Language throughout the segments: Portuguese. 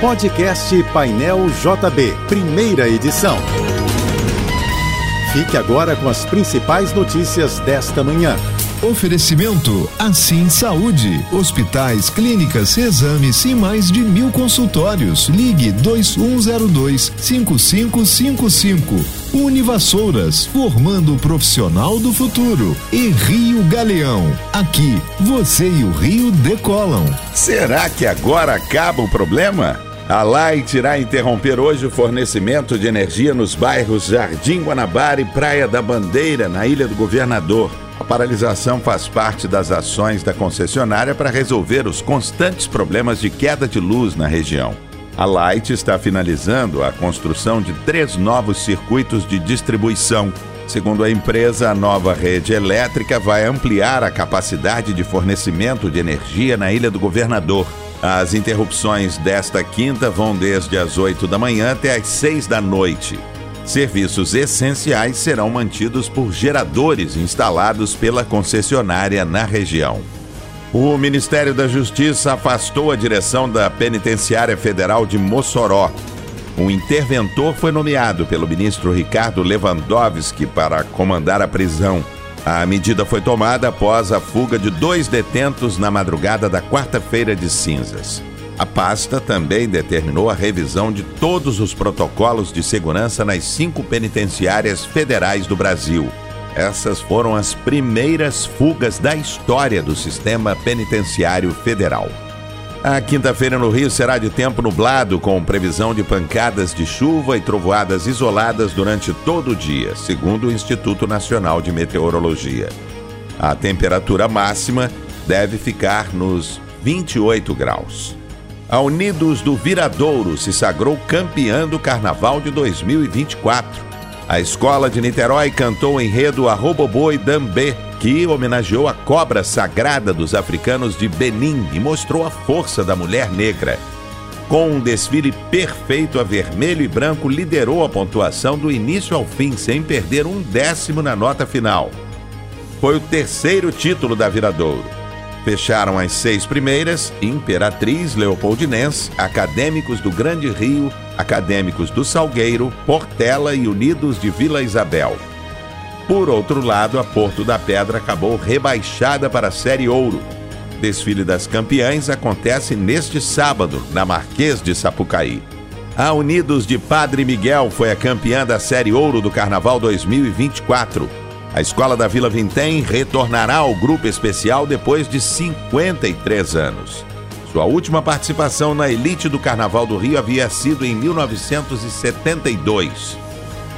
Podcast Painel JB, primeira edição. Fique agora com as principais notícias desta manhã. Oferecimento Assim Saúde. Hospitais, clínicas, exames e mais de mil consultórios. Ligue 2102 5555. Univassouras, formando o profissional do futuro. E Rio Galeão. Aqui, você e o Rio decolam. Será que agora acaba o problema? A Light irá interromper hoje o fornecimento de energia nos bairros Jardim Guanabara e Praia da Bandeira, na Ilha do Governador. A paralisação faz parte das ações da concessionária para resolver os constantes problemas de queda de luz na região. A Light está finalizando a construção de três novos circuitos de distribuição. Segundo a empresa, a nova rede elétrica vai ampliar a capacidade de fornecimento de energia na Ilha do Governador. As interrupções desta quinta vão desde as 8 da manhã até as 6 da noite. Serviços essenciais serão mantidos por geradores instalados pela concessionária na região. O Ministério da Justiça afastou a direção da Penitenciária Federal de Mossoró. Um interventor foi nomeado pelo ministro Ricardo Lewandowski para comandar a prisão. A medida foi tomada após a fuga de dois detentos na madrugada da quarta-feira de cinzas. A pasta também determinou a revisão de todos os protocolos de segurança nas cinco penitenciárias federais do Brasil. Essas foram as primeiras fugas da história do sistema penitenciário federal. A quinta-feira no Rio será de tempo nublado, com previsão de pancadas de chuva e trovoadas isoladas durante todo o dia, segundo o Instituto Nacional de Meteorologia. A temperatura máxima deve ficar nos 28 graus. A Unidos do Viradouro se sagrou campeã do Carnaval de 2024. A escola de Niterói cantou o enredo Arroba Boi Dambê, que homenageou a cobra sagrada dos africanos de Benin e mostrou a força da mulher negra. Com um desfile perfeito, a vermelho e branco liderou a pontuação do início ao fim, sem perder um décimo na nota final. Foi o terceiro título da Viradouro. Fecharam as seis primeiras Imperatriz, Leopoldinense, Acadêmicos do Grande Rio, Acadêmicos do Salgueiro, Portela e Unidos de Vila Isabel. Por outro lado, a Porto da Pedra acabou rebaixada para a Série Ouro. Desfile das campeãs acontece neste sábado, na Marquês de Sapucaí. A Unidos de Padre Miguel foi a campeã da Série Ouro do Carnaval 2024 a escola da Vila Vintém retornará ao grupo especial depois de 53 anos. Sua última participação na elite do Carnaval do Rio havia sido em 1972.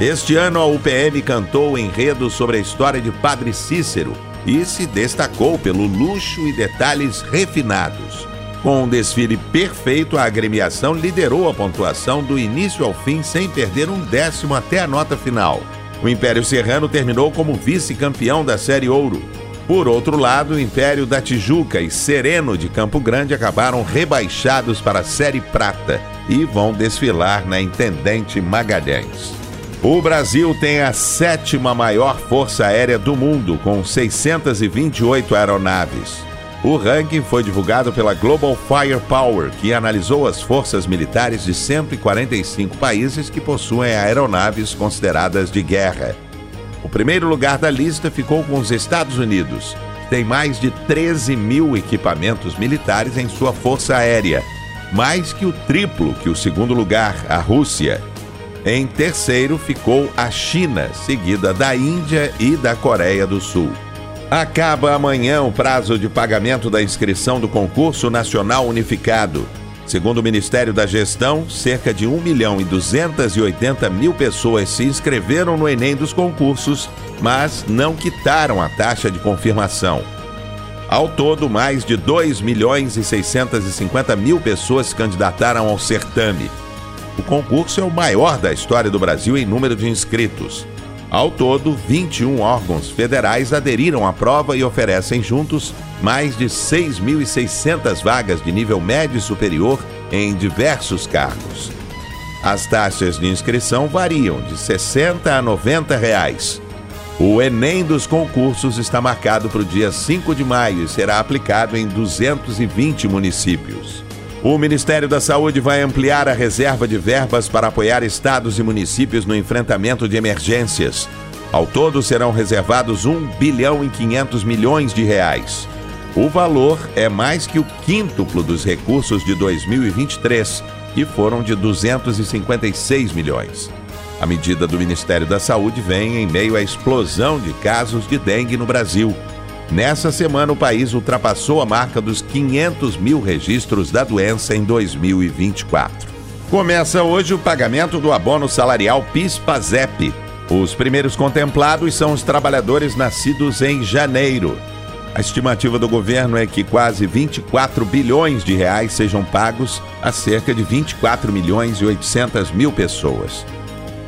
Este ano, a UPM cantou o enredo sobre a história de Padre Cícero e se destacou pelo luxo e detalhes refinados. Com um desfile perfeito, a agremiação liderou a pontuação do início ao fim sem perder um décimo até a nota final. O Império Serrano terminou como vice-campeão da Série Ouro. Por outro lado, o Império da Tijuca e Sereno de Campo Grande acabaram rebaixados para a Série Prata e vão desfilar na Intendente Magalhães. O Brasil tem a sétima maior força aérea do mundo, com 628 aeronaves. O ranking foi divulgado pela Global Firepower, que analisou as forças militares de 145 países que possuem aeronaves consideradas de guerra. O primeiro lugar da lista ficou com os Estados Unidos. Tem mais de 13 mil equipamentos militares em sua força aérea, mais que o triplo que o segundo lugar, a Rússia. Em terceiro ficou a China, seguida da Índia e da Coreia do Sul. Acaba amanhã o prazo de pagamento da inscrição do concurso nacional unificado. Segundo o Ministério da Gestão, cerca de 1 milhão e 280 mil pessoas se inscreveram no Enem dos concursos, mas não quitaram a taxa de confirmação. Ao todo, mais de 2 milhões e 650 mil pessoas se candidataram ao certame. O concurso é o maior da história do Brasil em número de inscritos. Ao todo, 21 órgãos federais aderiram à prova e oferecem juntos mais de 6.600 vagas de nível médio e superior em diversos cargos. As taxas de inscrição variam de 60 a 90 reais. O Enem dos concursos está marcado para o dia 5 de maio e será aplicado em 220 municípios. O Ministério da Saúde vai ampliar a reserva de verbas para apoiar estados e municípios no enfrentamento de emergências. Ao todo serão reservados 1 bilhão e 500 milhões de reais. O valor é mais que o quíntuplo dos recursos de 2023, que foram de 256 milhões. A medida do Ministério da Saúde vem em meio à explosão de casos de dengue no Brasil. Nessa semana, o país ultrapassou a marca dos 500 mil registros da doença em 2024. Começa hoje o pagamento do abono salarial PIS-PASEP. Os primeiros contemplados são os trabalhadores nascidos em janeiro. A estimativa do governo é que quase 24 bilhões de reais sejam pagos a cerca de 24 milhões e 800 mil pessoas.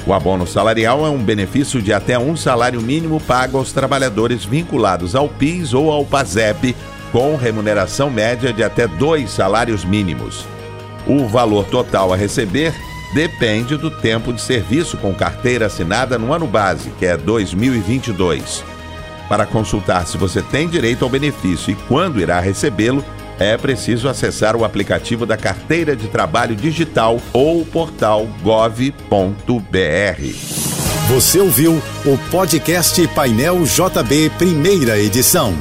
O abono salarial é um benefício de até um salário mínimo pago aos trabalhadores vinculados ao PIS ou ao PASEP, com remuneração média de até dois salários mínimos. O valor total a receber depende do tempo de serviço com carteira assinada no ano base, que é 2022. Para consultar se você tem direito ao benefício e quando irá recebê-lo, é preciso acessar o aplicativo da Carteira de Trabalho Digital ou o portal gov.br. Você ouviu o podcast Painel JB, primeira edição.